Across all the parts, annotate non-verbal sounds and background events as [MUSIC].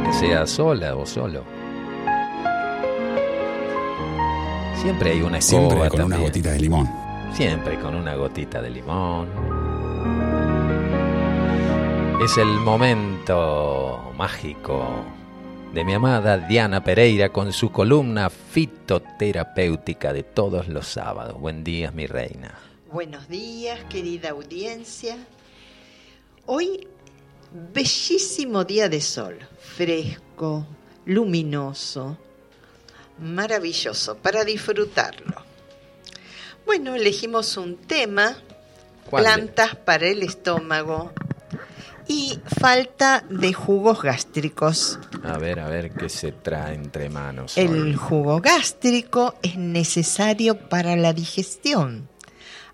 aunque sea sola o solo. Siempre hay una escoba Siempre con una gotita de limón. Siempre con una gotita de limón. Es el momento mágico de mi amada Diana Pereira con su columna fitoterapéutica de todos los sábados. Buen día, mi reina. Buenos días, querida audiencia. Hoy, bellísimo día de sol, fresco, luminoso, maravilloso para disfrutarlo. Bueno, elegimos un tema, ¿Cuál de- plantas para el estómago y falta de jugos gástricos. A ver, a ver qué se trae entre manos. El hoy. jugo gástrico es necesario para la digestión,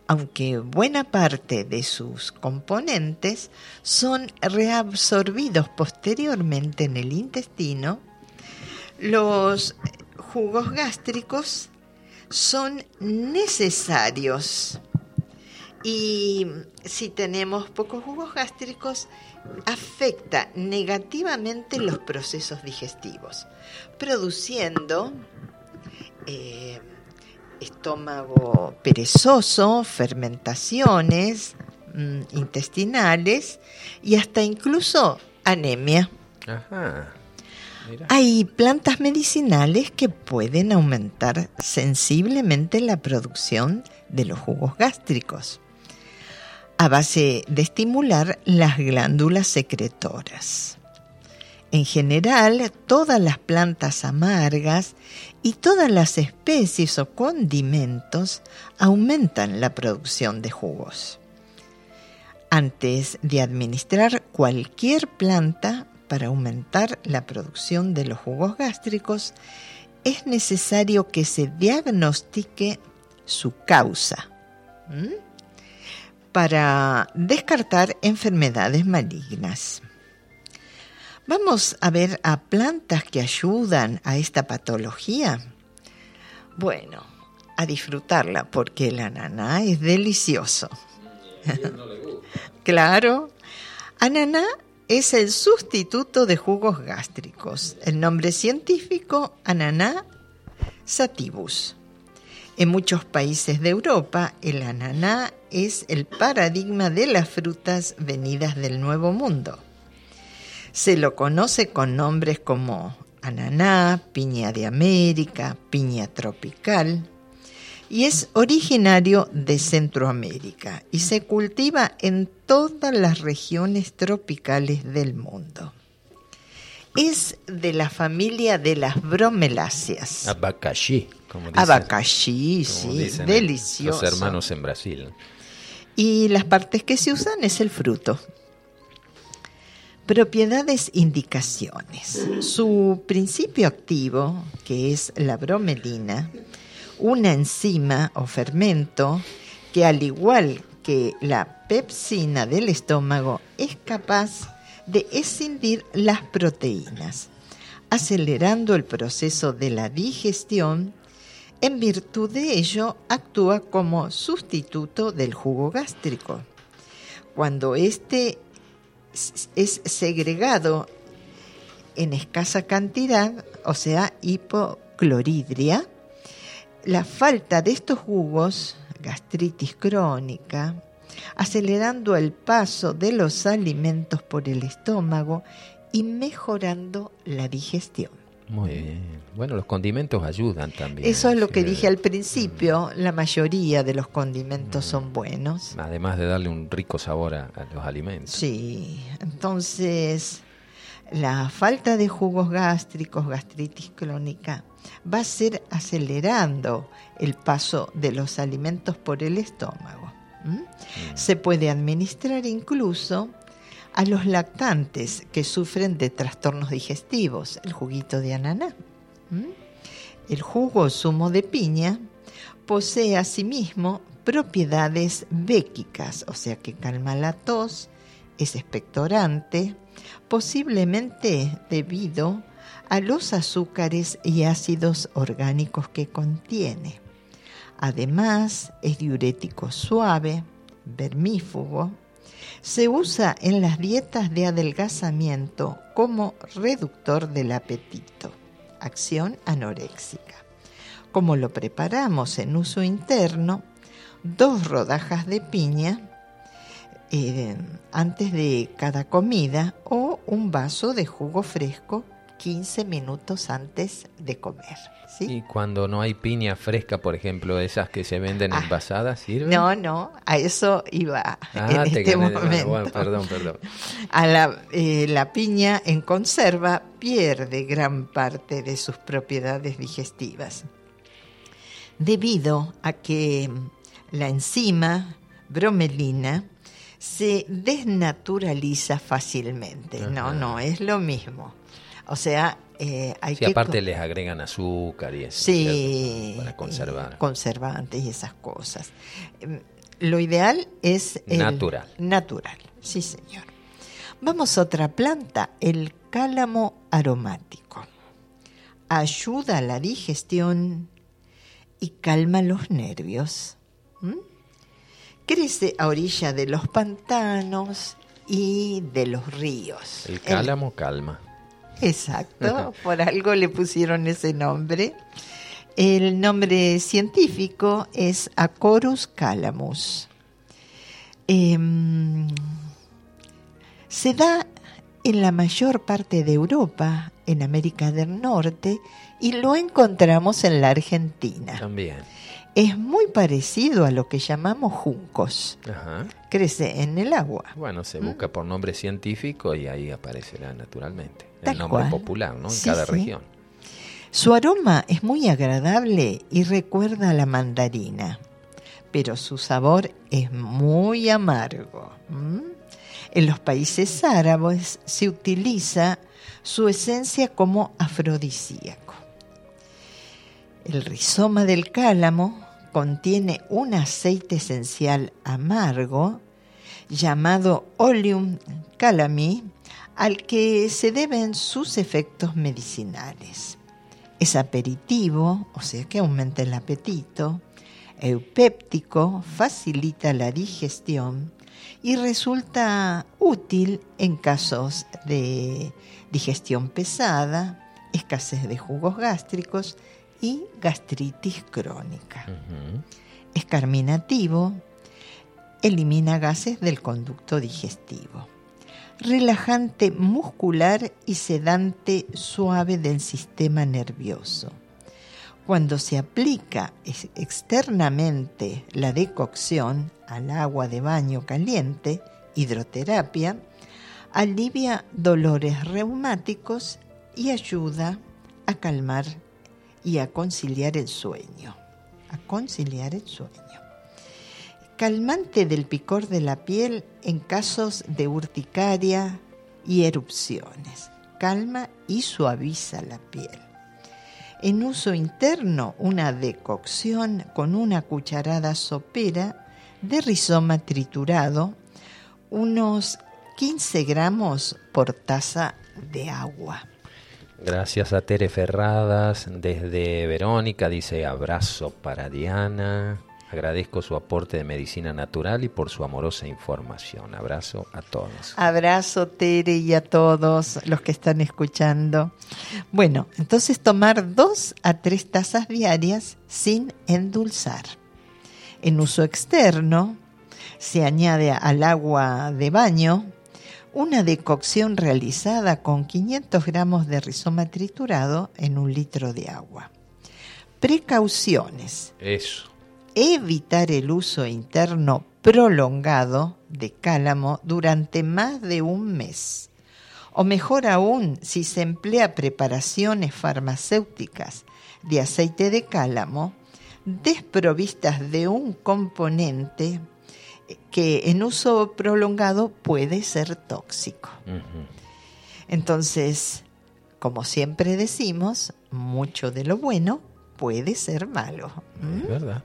aunque buena parte de sus componentes son reabsorbidos posteriormente en el intestino. Los jugos gástricos son necesarios y si tenemos pocos jugos gástricos, afecta negativamente los procesos digestivos, produciendo eh, estómago perezoso, fermentaciones mm, intestinales y hasta incluso anemia. Ajá. Mira. Hay plantas medicinales que pueden aumentar sensiblemente la producción de los jugos gástricos a base de estimular las glándulas secretoras. En general, todas las plantas amargas y todas las especies o condimentos aumentan la producción de jugos. Antes de administrar cualquier planta para aumentar la producción de los jugos gástricos, es necesario que se diagnostique su causa para descartar enfermedades malignas. Vamos a ver a plantas que ayudan a esta patología. Bueno, a disfrutarla porque el ananá es delicioso. [LAUGHS] claro, ananá es el sustituto de jugos gástricos. El nombre científico, ananá sativus. En muchos países de Europa, el ananá es el paradigma de las frutas venidas del Nuevo Mundo. Se lo conoce con nombres como ananá, piña de América, piña tropical, y es originario de Centroamérica y se cultiva en todas las regiones tropicales del mundo. Es de la familia de las bromeláceas. Abacaxi, como dicen, Abacaxi, sí, dicen delicioso. Los hermanos en Brasil. Y las partes que se usan es el fruto. Propiedades, indicaciones. Su principio activo, que es la bromelina, una enzima o fermento que al igual que la pepsina del estómago es capaz de escindir las proteínas, acelerando el proceso de la digestión. En virtud de ello, actúa como sustituto del jugo gástrico. Cuando éste es segregado en escasa cantidad, o sea, hipocloridria, la falta de estos jugos, gastritis crónica, acelerando el paso de los alimentos por el estómago y mejorando la digestión. Muy bien. Bueno, los condimentos ayudan también. Eso es lo que dije al principio, la mayoría de los condimentos son buenos. Además de darle un rico sabor a, a los alimentos. Sí, entonces la falta de jugos gástricos, gastritis crónica, va a ser acelerando el paso de los alimentos por el estómago. ¿m? Se puede administrar incluso a los lactantes que sufren de trastornos digestivos, el juguito de ananá. ¿m? El jugo o zumo de piña posee asimismo propiedades béquicas, o sea que calma la tos, es expectorante, posiblemente debido a los azúcares y ácidos orgánicos que contiene. Además, es diurético suave, vermífugo, Se usa en las dietas de adelgazamiento como reductor del apetito, acción anoréxica. Como lo preparamos en uso interno, dos rodajas de piña eh, antes de cada comida o un vaso de jugo fresco 15 minutos antes de comer. Y cuando no hay piña fresca, por ejemplo, esas que se venden ah, envasadas, ¿sirven? No, no, a eso iba ah, en este momento. perdón, perdón. A la, eh, la piña en conserva pierde gran parte de sus propiedades digestivas debido a que la enzima bromelina se desnaturaliza fácilmente. No, no, es lo mismo. O sea, eh, hay que... aparte les agregan azúcar y eso, sí, para conservar. Conservantes y esas cosas. Em, lo ideal es... natural. Natural, sí señor. Vamos a otra planta, el cálamo aromático. Ayuda a la digestión y calma los nervios. Crece a orilla de los pantanos y de los ríos. El cálamo calma. Exacto, por algo le pusieron ese nombre. El nombre científico es Acorus calamus. Em, se da en la mayor parte de Europa, en América del Norte, y lo encontramos en la Argentina. También. Es muy parecido a lo que llamamos juncos. Crece en el agua. Bueno, se busca por nombre científico y ahí aparecerá naturalmente el nombre popular, ¿no? En cada región. Su aroma es muy agradable y recuerda a la mandarina, pero su sabor es muy amargo. En los países árabes se utiliza su esencia como afrodisíaco. El rizoma del cálamo contiene un aceite esencial amargo llamado Oleum calami al que se deben sus efectos medicinales. Es aperitivo, o sea que aumenta el apetito, eupéptico, facilita la digestión y resulta útil en casos de digestión pesada, escasez de jugos gástricos y gastritis crónica. Es carminativo, elimina gases del conducto digestivo relajante muscular y sedante suave del sistema nervioso. Cuando se aplica externamente la decocción al agua de baño caliente, hidroterapia, alivia dolores reumáticos y ayuda a calmar y a conciliar el sueño. A conciliar el sueño calmante del picor de la piel en casos de urticaria y erupciones. Calma y suaviza la piel. En uso interno, una decocción con una cucharada sopera de rizoma triturado, unos 15 gramos por taza de agua. Gracias a Tere Ferradas, desde Verónica, dice abrazo para Diana. Agradezco su aporte de medicina natural y por su amorosa información. Abrazo a todos. Abrazo, Tere, y a todos los que están escuchando. Bueno, entonces tomar dos a tres tazas diarias sin endulzar. En uso externo, se añade al agua de baño una decocción realizada con 500 gramos de rizoma triturado en un litro de agua. Precauciones. Eso evitar el uso interno prolongado de cálamo durante más de un mes. O mejor aún, si se emplea preparaciones farmacéuticas de aceite de cálamo desprovistas de un componente que en uso prolongado puede ser tóxico. Entonces, como siempre decimos, mucho de lo bueno puede ser malo. Es verdad.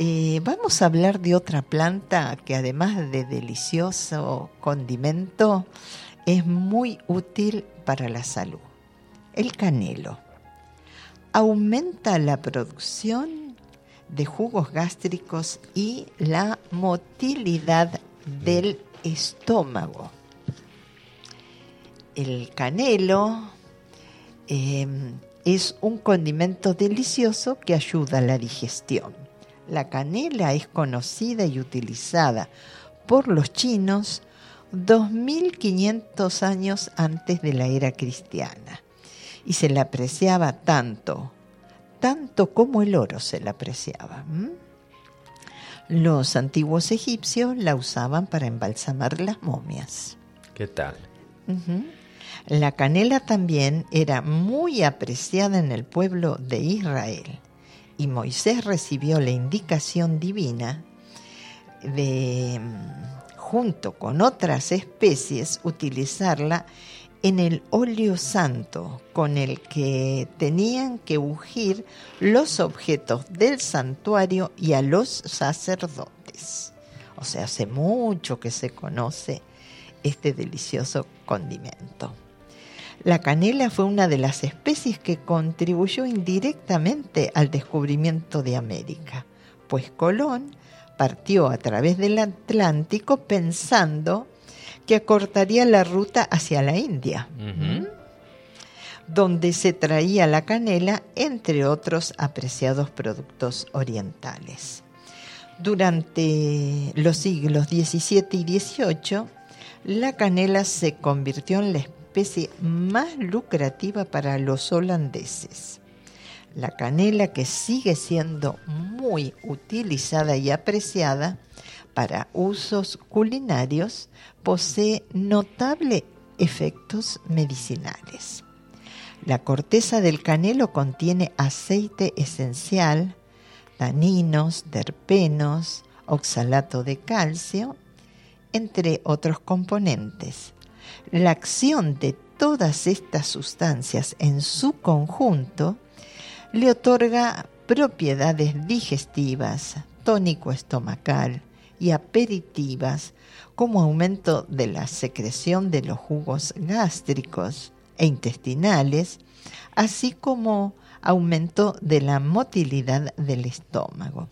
Eh, vamos a hablar de otra planta que además de delicioso condimento es muy útil para la salud. El canelo. Aumenta la producción de jugos gástricos y la motilidad del estómago. El canelo em, es un condimento delicioso que ayuda a la digestión. La canela es conocida y utilizada por los chinos 2500 años antes de la era cristiana y se la apreciaba tanto, tanto como el oro se la apreciaba. Los antiguos egipcios la usaban para embalsamar las momias. ¿Qué tal? La canela también era muy apreciada en el pueblo de Israel y Moisés recibió la indicación divina de, junto con otras especies, utilizarla en el óleo santo con el que tenían que ungir los objetos del santuario y a los sacerdotes. O sea, hace mucho que se conoce este delicioso condimento. La canela fue una de las especies que contribuyó indirectamente al descubrimiento de América, pues Colón partió a través del Atlántico pensando que acortaría la ruta hacia la India, donde se traía la canela, entre otros apreciados productos orientales. Durante los siglos XVII y XVIII, la canela se convirtió en la especie más lucrativa para los holandeses. La canela, que sigue siendo muy utilizada y apreciada para usos culinarios, posee notables efectos medicinales. La corteza del canelo contiene aceite esencial, taninos, terpenos, oxalato de calcio, entre otros componentes. La acción de todas estas sustancias en su conjunto le otorga propiedades digestivas, tónico estomacal y aperitivas como aumento de la secreción de los jugos gástricos e intestinales, así como aumento de la motilidad del estómago.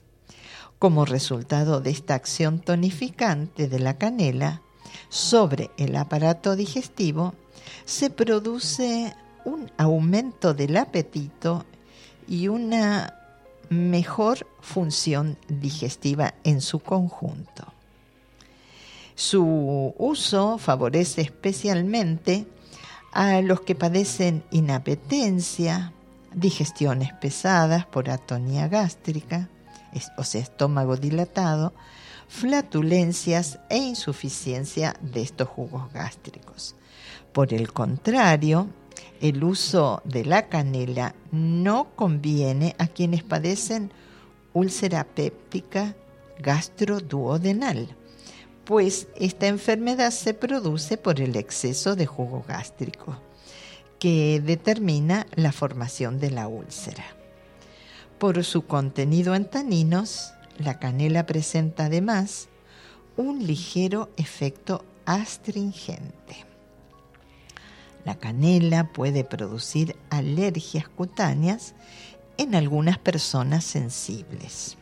Como resultado de esta acción tonificante de la canela sobre el aparato digestivo, se produce un aumento del apetito y una mejor función digestiva en su conjunto. Su uso favorece especialmente a los que padecen inapetencia, digestiones pesadas por atonía gástrica, o sea, estómago dilatado, flatulencias e insuficiencia de estos jugos gástricos. Por el contrario, el uso de la canela no conviene a quienes padecen úlcera péptica gastroduodenal pues esta enfermedad se produce por el exceso de jugo gástrico, que determina la formación de la úlcera. Por su contenido en taninos, la canela presenta además un ligero efecto astringente. La canela puede producir alergias cutáneas en algunas personas sensibles.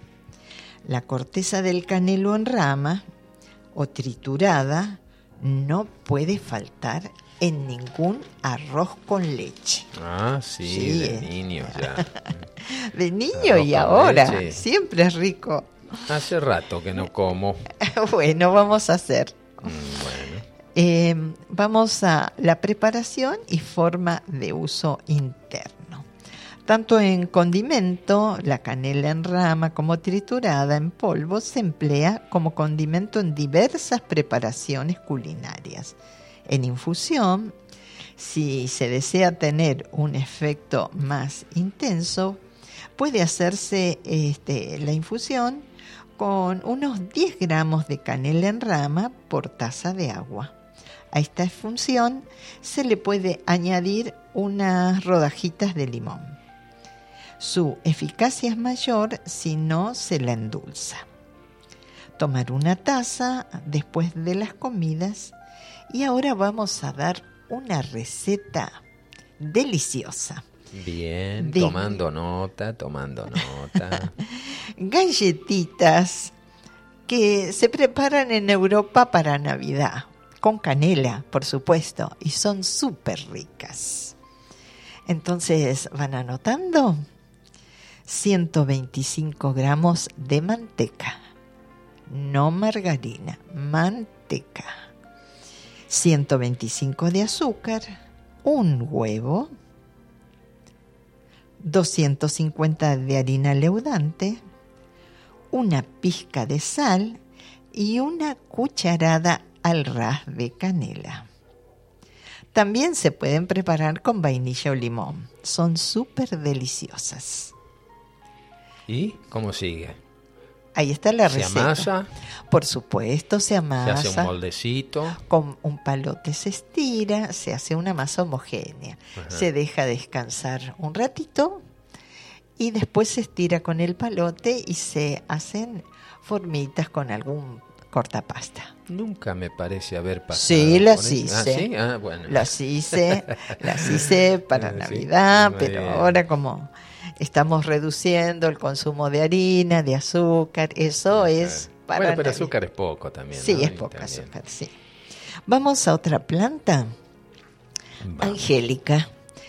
La corteza del canelo en rama o triturada no puede faltar en ningún arroz con leche. Ah, sí, de eh. niño ya. [LAUGHS] de niño y ahora, siempre es rico. Hace rato que no como. [LAUGHS] bueno, vamos a hacer. Mm, bueno. Eh, vamos a la preparación y forma de uso interno. Tanto en condimento, la canela en rama como triturada en polvo se emplea como condimento en diversas preparaciones culinarias. En infusión, si se desea tener un efecto más intenso, puede hacerse este, la infusión con unos 10 gramos de canela en rama por taza de agua. A esta función se le puede añadir unas rodajitas de limón. Su eficacia es mayor si no se la endulza. Tomar una taza después de las comidas y ahora vamos a dar una receta deliciosa. Bien, tomando nota, tomando nota. [LAUGHS] Galletitas que se preparan en Europa para Navidad, con canela, por supuesto, y son súper ricas. Entonces, ¿van anotando? 125 gramos de manteca, no margarina, manteca. 125 de azúcar, un huevo, 250 de harina leudante, una pizca de sal y una cucharada al ras de canela. También se pueden preparar con vainilla o limón. Son súper deliciosas. ¿Y cómo sigue? Ahí está la ¿Se receta. amasa? Por supuesto, se ¿Se amasa. hace un moldecito? Con un palote se estira, se hace una masa homogénea. Ajá. Se deja descansar un ratito y después se estira con el palote y se hacen formitas con algún cortapasta. Nunca me parece haber pasado. Sí, las. Ah, hice. ¿sí? Ah, bueno. Las hice, las hice para [LAUGHS] Navidad, pero ahora como estamos reduciendo el consumo de harina, de azúcar, eso es para Bueno, pero azúcar es poco también. Sí, ¿no? es también- azúcar, sí. Vamos a otra planta, Vamos. Angélica.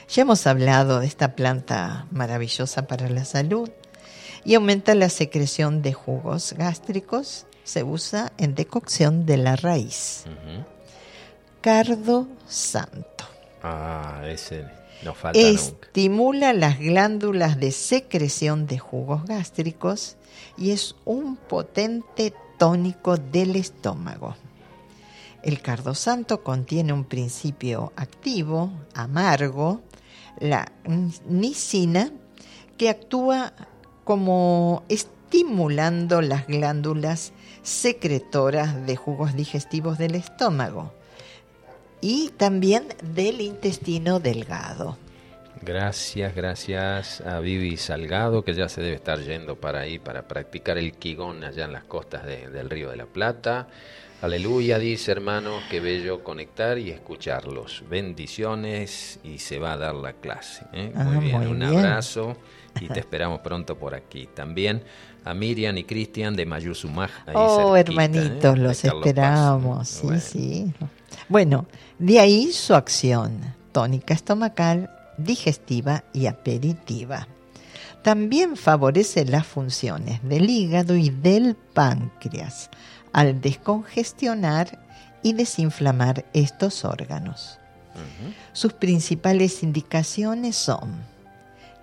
Ya hemos hablado de esta planta maravillosa para la salud y aumenta la secreción de jugos gástricos. Se usa en decocción de la raíz. Cardo santo. Ah, ese Estimula las glándulas de secreción de jugos gástricos y es un potente tónico del estómago. El cardosanto contiene un principio activo, amargo, la nicina, que actúa como estimulando las glándulas secretoras de jugos digestivos del estómago y también del intestino delgado. Gracias, gracias a Vivi Salgado, que ya se debe estar yendo para ahí para practicar el Qigong allá en las costas de- del Río de la Plata. Aleluya, dice hermano, qué bello conectar y escucharlos. Bendiciones y se va a dar la clase. ¿eh? Ah, muy bien, muy un bien. abrazo y te [LAUGHS] esperamos pronto por aquí. También a Miriam y Cristian de Mayuzumaj. Oh, cerquita, hermanitos, ¿eh? De los Paz. esperamos. Sí, Bueno. sí. Bueno, de ahí su acción tónica estomacal, digestiva y aperitiva. También favorece las funciones del hígado y del páncreas al descongestionar y desinflamar estos órganos. Sus principales indicaciones son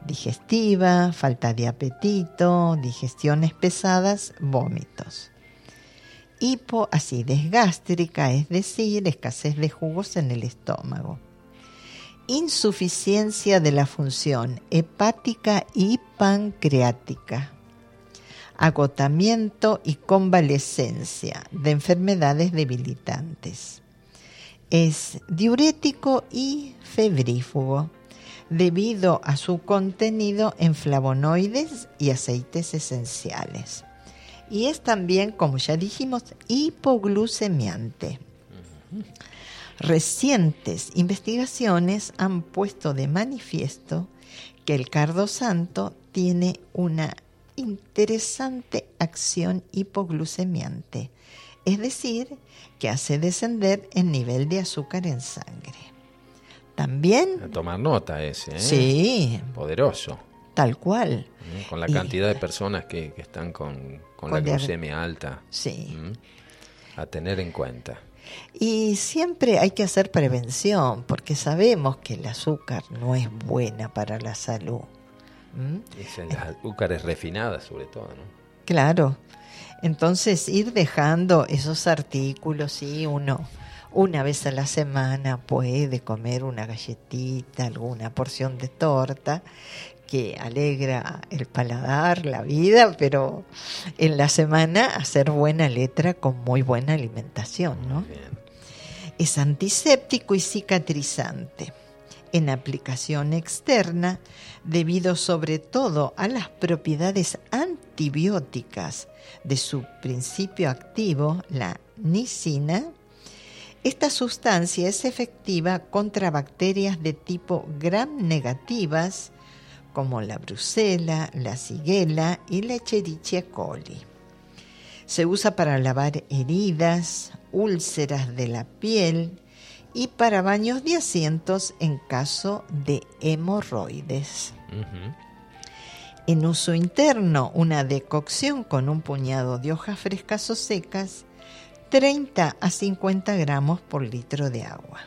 digestiva, falta de apetito, digestiones pesadas, vómitos. Hipoacidez gástrica, es decir, escasez de jugos en el estómago. Insuficiencia de la función hepática y pancreática. Agotamiento y convalescencia de enfermedades debilitantes es diurético y febrífugo debido a su contenido en flavonoides y aceites esenciales. Y es también, como ya dijimos, hipoglucemiante. Recientes investigaciones han puesto de manifiesto que el cardo santo tiene una interesante acción hipoglucemiante, es decir, que hace descender el nivel de azúcar en sangre. También, A tomar nota ese, ¿eh? sí, Poderoso. tal cual. Con la Y- cantidad de personas que, que están con, con la Con glucemia alta. sí. A tener en cuenta. Y siempre hay que hacer prevención, porque sabemos que el azúcar no es buena para la salud. ¿Mm? Es en las azúcares refinadas, sobre todo, ¿no? Claro. Entonces ir dejando esos artículos, sí, uno una vez a la semana puede comer una galletita, alguna porción de torta que alegra el paladar, la vida, pero en la semana hacer buena letra con muy buena alimentación, ¿no? Es antiséptico y cicatrizante. En aplicación externa, debido sobre todo a las propiedades antibióticas de su principio activo, la nicina, esta sustancia es efectiva contra bacterias de tipo gram negativas como la brucela, la shigella y la Escherichia coli. Se usa para lavar heridas, úlceras de la piel y para baños de asientos en caso de hemorroides. En uso interno, una decocción con un puñado de hojas frescas o secas, 30 a 50 gramos por litro de agua.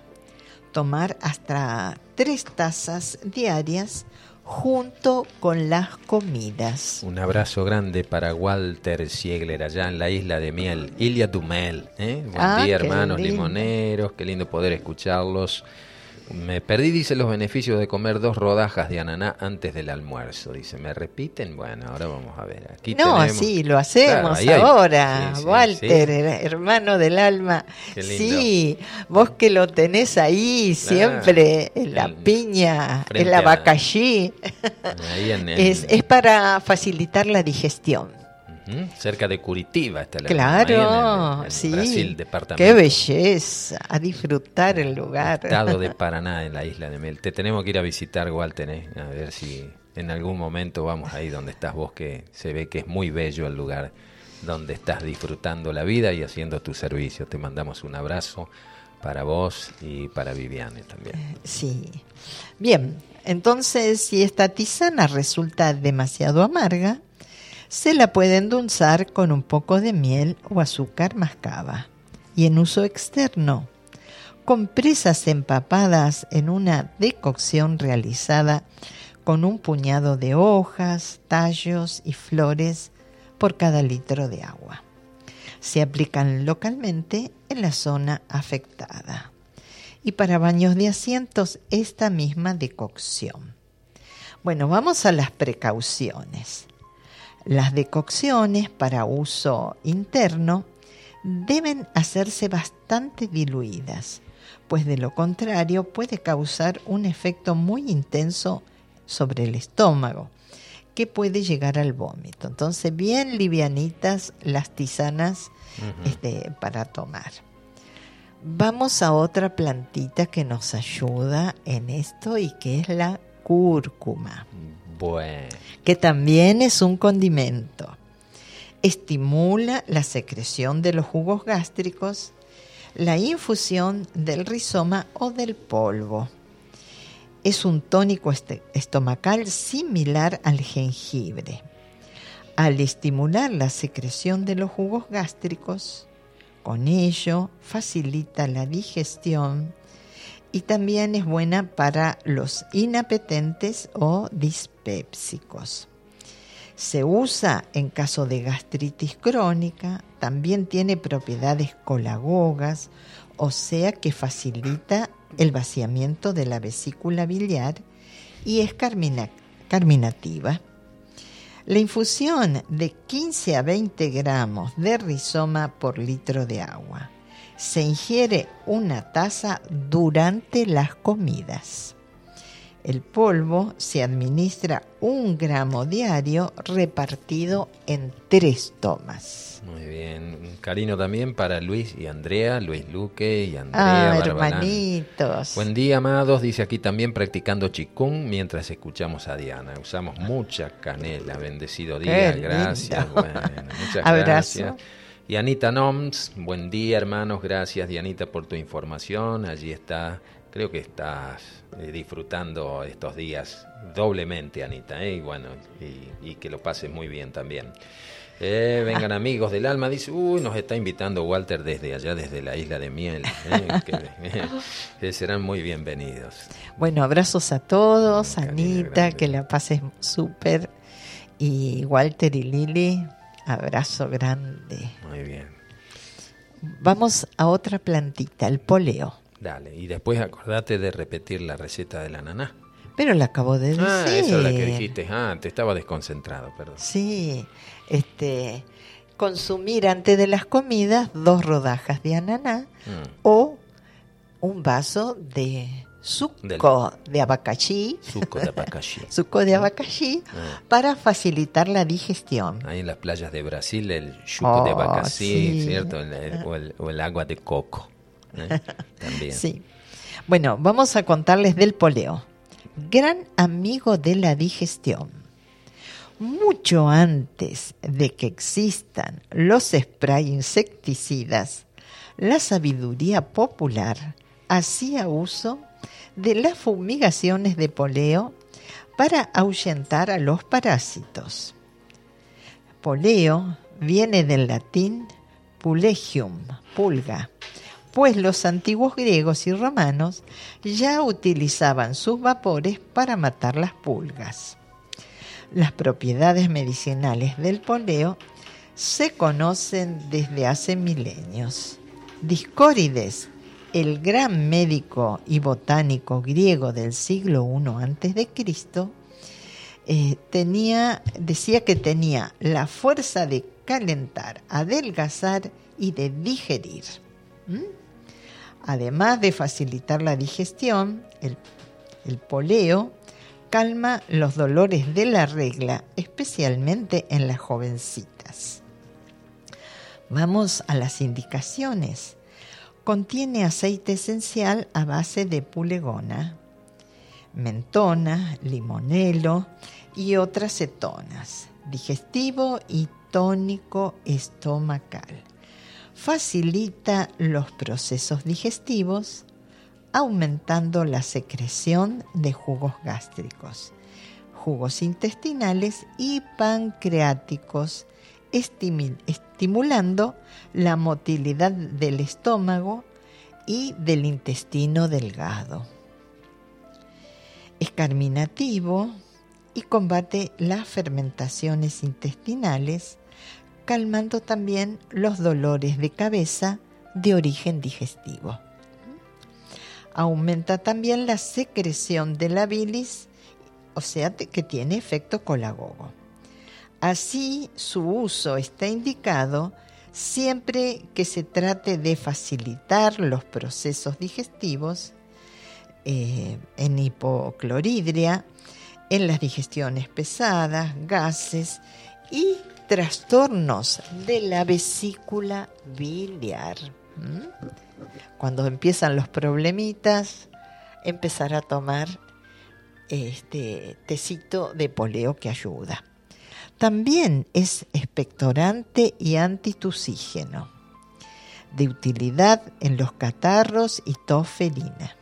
Tomar hasta 3 tazas diarias junto con las comidas. Un abrazo grande para Walter Siegler allá en la isla de Miel, Ilia Dumel. ¿eh? Buen Ah, día, hermanos lindo. limoneros, qué lindo poder escucharlos. Me perdí, dice, los beneficios de comer dos rodajas de ananá antes del almuerzo. Dice, ¿me repiten? Bueno, ahora vamos a ver. Aquí No, tenemos- sí, lo hacemos Claro, ahora, sí, sí, Walter, sí. hermano del alma. Qué lindo. Sí, vos que lo tenés ahí siempre, en la El- piña, a- en, en- es, es para facilitar la digestión. Cerca de Curitiba está la Claro, en el- en sí. Brasil, departamento. Qué belleza, a disfrutar el lugar. Estado de [LAUGHS] Paraná, en la isla de Mel. Te tenemos que ir a visitar, Walter, ¿eh? a ver si en algún momento vamos ahí donde estás vos, que se ve que es muy bello el lugar donde estás disfrutando la vida y haciendo tu servicio. Te mandamos un abrazo para vos y para Viviane también. Sí. Bien, entonces si esta tisana resulta demasiado amarga, se la puede endulzar con un poco de miel o azúcar mascaba. Y en uso externo, con presas empapadas en una decocción realizada con un puñado de hojas, tallos y flores por cada litro de agua. Se aplican localmente en la zona afectada y para baños de asientos esta misma decocción. Bueno, vamos a las precauciones. Las decocciones para uso interno deben hacerse bastante diluidas, pues de lo contrario puede causar un efecto muy intenso sobre el estómago, que puede llegar al vómito. Entonces, bien livianitas las tisanas este, para tomar. Vamos a otra plantita que nos ayuda en esto y que es la cúrcuma, Que también es un condimento. Estimula la secreción de los jugos gástricos, la infusión del rizoma o del polvo. Es un tónico este- estomacal similar al jengibre. Al estimular la secreción de los jugos gástricos, con ello facilita la digestión y también es buena para los inapetentes o dispépsicos. Se usa en caso de gastritis crónica, también tiene propiedades colagogas, o sea que facilita el vaciamiento de la vesícula biliar y es carmina- carminativa. La infusión de 15 a 20 gramos de rizoma por litro de agua. Se ingiere una taza durante las comidas. El polvo se administra un gramo diario repartido en tres tomas. muy bien. Un cariño también para Luis y Andrea, Luis Luque y Andrea Ah, hermanitos. Buen día, amados. Dice aquí también practicando chikung mientras escuchamos a Diana. Usamos mucha canela. Bendecido día. Gracias. Bueno, [LAUGHS] muchas Abrazo. gracias. Y Anita Noms, buen día, hermanos. Gracias, Dianita, por tu información. Allí está. Creo que estás eh, disfrutando estos días doblemente, Anita. ¿eh? Y bueno, y, y que lo pases muy bien también. Eh, vengan [LAUGHS] amigos del alma, dice, uy, nos está invitando Walter desde allá, desde la isla de Miel, ¿eh? [LAUGHS] que, que serán muy bienvenidos. Bueno, abrazos a todos, Anita, que la pases súper. Y Walter y Lili, abrazo grande. Muy bien, Vamos a otra plantita, el poleo. dale, y después acordate de repetir la receta del ananá. Pero la acabo de decir. Ah, esa es la que dijiste, ah, te estaba desconcentrado, perdón. Sí, este, consumir antes de las comidas dos rodajas de ananá Mm, o un vaso de suco de abacaxi, suco de abacaxi. [LAUGHS] suco de abacaxi, Ah. para facilitar la digestión. Ahí en las playas de Brasil, el chuco de Oh, abacaxi, sí. ¿cierto? El- el- o, el, o el agua de coco. ¿eh? [LAUGHS] También. Sí. Bueno, vamos a contarles del poleo. Gran amigo de la digestión. mucho antes de que existan los spray insecticidas, la sabiduría popular hacía uso de las fumigaciones de poleo para ahuyentar a los parásitos. Poleo viene del latín pulegium, pulga, pues los antiguos griegos y romanos ya utilizaban sus vapores para matar las pulgas. Las propiedades medicinales del poleo se conocen desde hace milenios. Discórides, el gran médico y botánico griego del siglo I a.C., eh, tenía, decía que tenía la fuerza de calentar, adelgazar y de digerir. Además de facilitar la digestión, el poleo calma los dolores de la regla, especialmente en las jovencitas. Vamos a las indicaciones. Contiene aceite esencial a base de pulegona, mentona, limonelo y otras cetonas, digestivo y tónico estomacal. Facilita los procesos digestivos, aumentando la secreción de jugos gástricos, jugos intestinales y pancreáticos, estimulando la motilidad del estómago y del intestino delgado. Es carminativo y combate las fermentaciones intestinales, calmando también los dolores de cabeza de origen digestivo. Aumenta también la secreción de la bilis, o sea que tiene efecto colagogo. Así su uso está indicado siempre que se trate de facilitar los procesos digestivos eh, en hipocloridria, en las digestiones pesadas, gases y trastornos de la vesícula biliar. Cuando empiezan los problemitas, empezar a tomar este tecito de poleo que ayuda. También es expectorante y antitusígeno, de utilidad en los catarros y tos felina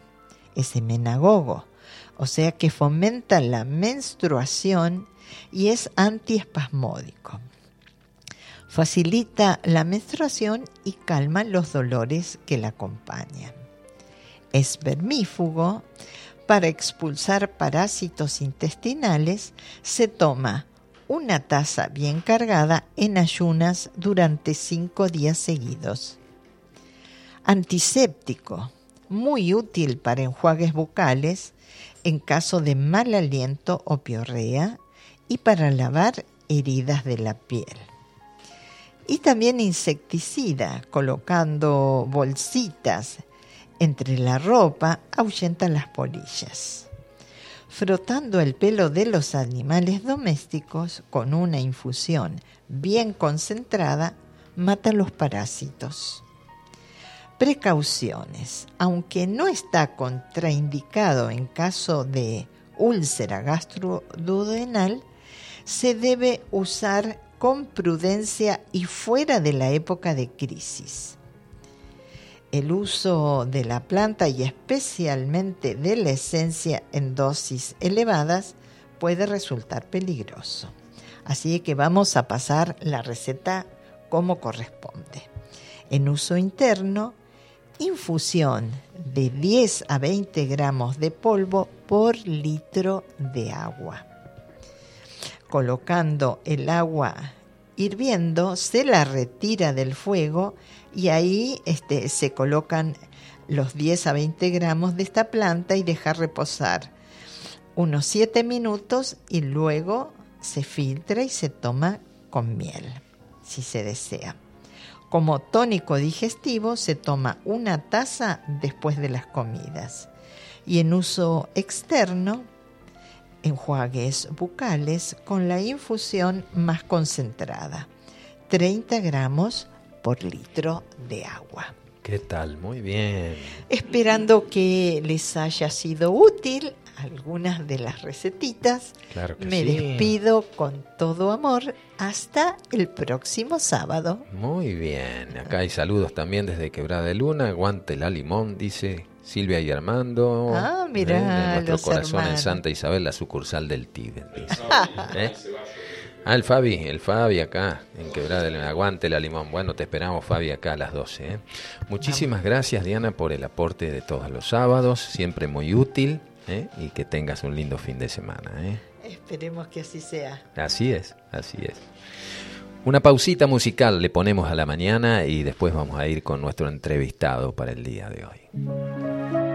es emenagogo, o sea que fomenta la menstruación y es antiespasmódico. Facilita la menstruación y calma los dolores que la acompañan. Es vermífugo. Para expulsar parásitos intestinales se toma una taza bien cargada en ayunas durante cinco días seguidos. Antiséptico muy útil para enjuagues bucales en caso de mal aliento o piorrea y para lavar heridas de la piel. Y también insecticida, colocando bolsitas entre la ropa, ahuyenta las polillas. Frotando el pelo de los animales domésticos con una infusión bien concentrada, mata los parásitos. Precauciones. Aunque no está contraindicado en caso de úlcera gastroduodenal, se debe usar con prudencia y fuera de la época de crisis. El uso de la planta y especialmente de la esencia en dosis elevadas puede resultar peligroso. Así que vamos a pasar la receta como corresponde. En uso interno, infusión de 10 a 20 gramos de polvo por litro de agua. Colocando el agua hirviendo, se la retira del fuego y ahí este, se colocan los 10 a 20 gramos de esta planta y dejar reposar unos 7 minutos y luego se filtra y se toma con miel, si se desea. Como tónico digestivo se toma una taza después de las comidas y en uso externo enjuagues bucales con la infusión más concentrada, 30 gramos por litro de agua. ¿Qué tal? Muy bien. Esperando que les haya sido útil algunas de las recetitas. Claro que Me sí. despido con todo amor hasta el próximo sábado. Muy bien. Acá hay saludos también desde Quebrada de Luna. Aguante la limón, dice Silvia y Armando. Ah, ¿Eh? De nuestro los corazón en. Santa Isabel, la sucursal del Tíbet. dice. [LAUGHS] ¿Eh? Ah, el Fabi, el Fabi acá, en Quebrada de Luna. Aguante la limón. Bueno, te esperamos, Fabi, acá a las 12. ¿eh? Muchísimas gracias, Diana, por el aporte de todos los sábados. Siempre muy útil. ¿eh? Y que tengas un lindo fin de semana. ¿eh? Esperemos que así sea. Así es, así es. Una pausita musical le ponemos a la mañana y después vamos a ir con nuestro entrevistado para el día de hoy.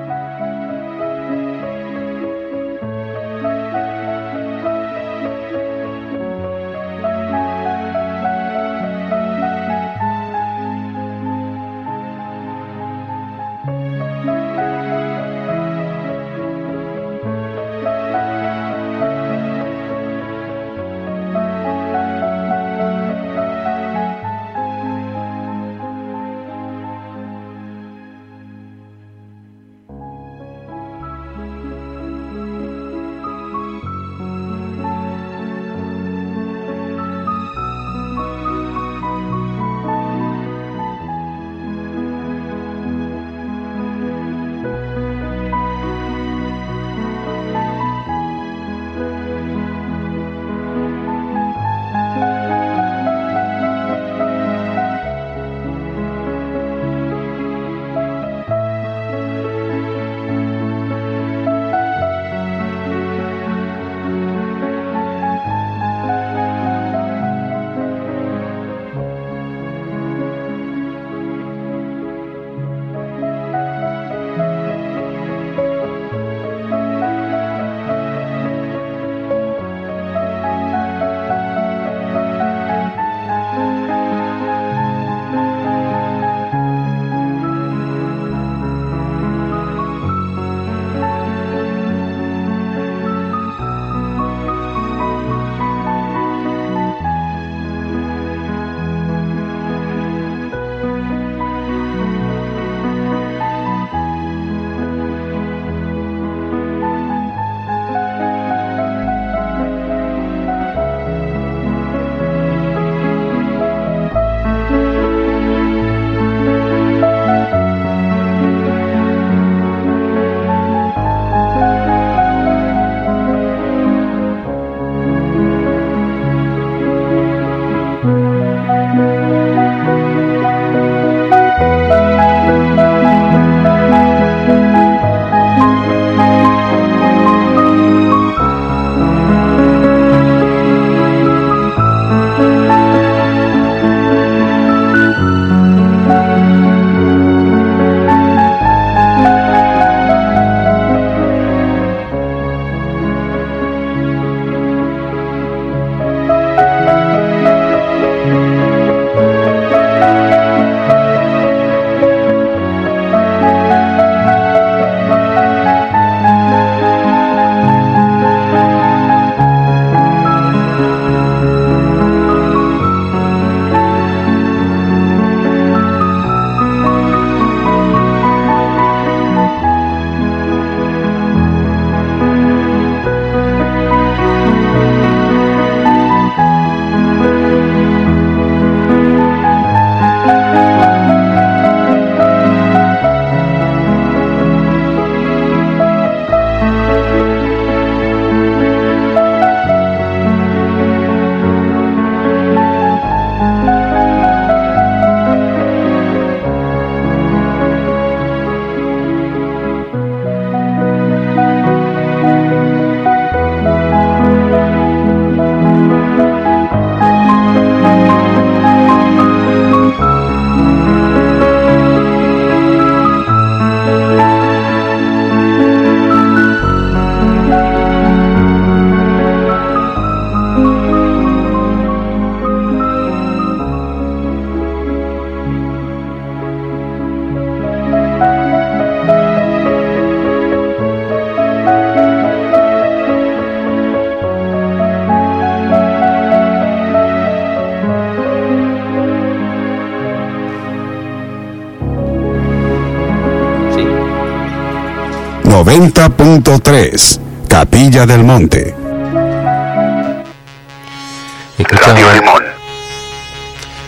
90.3, Capilla del Monte.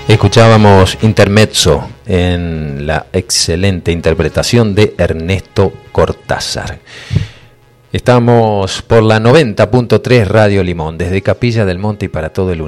Escuchábamos Intermezzo en la excelente interpretación de Ernesto Cortázar. Estamos por la 90.3 Radio Limón, desde Capilla del Monte y para todo el universo.